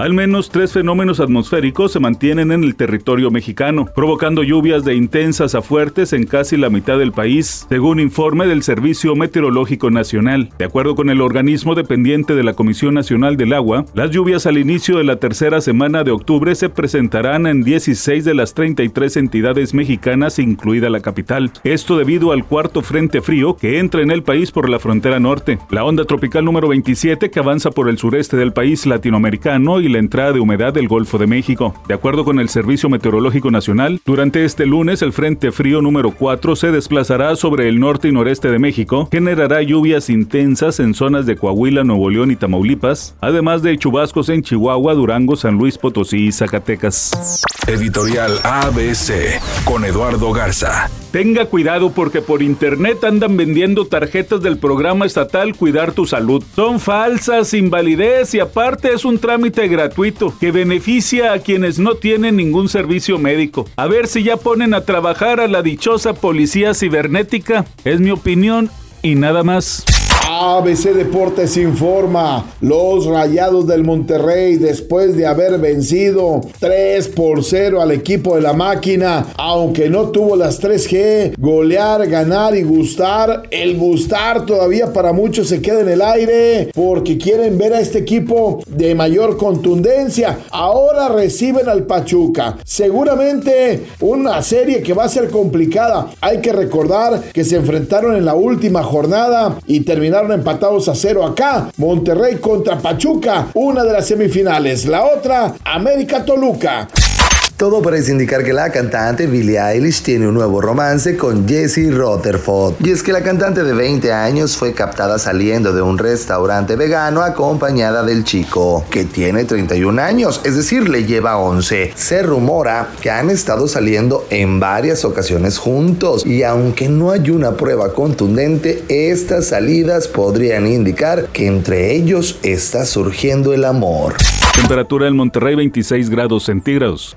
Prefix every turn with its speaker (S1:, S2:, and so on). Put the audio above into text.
S1: Al menos tres fenómenos atmosféricos se mantienen en el territorio mexicano, provocando lluvias de intensas a fuertes en casi la mitad del país, según informe del Servicio Meteorológico Nacional. De acuerdo con el organismo dependiente de la Comisión Nacional del Agua, las lluvias al inicio de la tercera semana de octubre se presentarán en 16 de las 33 entidades mexicanas, incluida la capital. Esto debido al cuarto frente frío que entra en el país por la frontera norte. La onda tropical número 27 que avanza por el sureste del país latinoamericano y la entrada de humedad del Golfo de México. De acuerdo con el Servicio Meteorológico Nacional, durante este lunes el Frente Frío número 4 se desplazará sobre el norte y noreste de México, generará lluvias intensas en zonas de Coahuila, Nuevo León y Tamaulipas, además de chubascos en Chihuahua, Durango, San Luis Potosí y Zacatecas.
S2: Editorial ABC con Eduardo Garza.
S1: Tenga cuidado porque por internet andan vendiendo tarjetas del programa estatal Cuidar tu Salud. Son falsas, invalidez y aparte es un trámite gratuito que beneficia a quienes no tienen ningún servicio médico. A ver si ya ponen a trabajar a la dichosa policía cibernética. Es mi opinión y nada más.
S3: ABC Deportes informa, los Rayados del Monterrey después de haber vencido 3 por 0 al equipo de la máquina, aunque no tuvo las 3G, golear, ganar y gustar, el gustar todavía para muchos se queda en el aire porque quieren ver a este equipo de mayor contundencia. Ahora reciben al Pachuca. Seguramente una serie que va a ser complicada. Hay que recordar que se enfrentaron en la última jornada y terminaron empatados a cero acá. Monterrey contra Pachuca, una de las semifinales. La otra, América Toluca.
S4: Todo parece indicar que la cantante Billie Eilish tiene un nuevo romance con Jesse Rutherford. Y es que la cantante de 20 años fue captada saliendo de un restaurante vegano acompañada del chico, que tiene 31 años, es decir, le lleva 11. Se rumora que han estado saliendo en varias ocasiones juntos y aunque no hay una prueba contundente, estas salidas podrían indicar que entre ellos está surgiendo el amor.
S1: Temperatura en Monterrey 26 grados centígrados.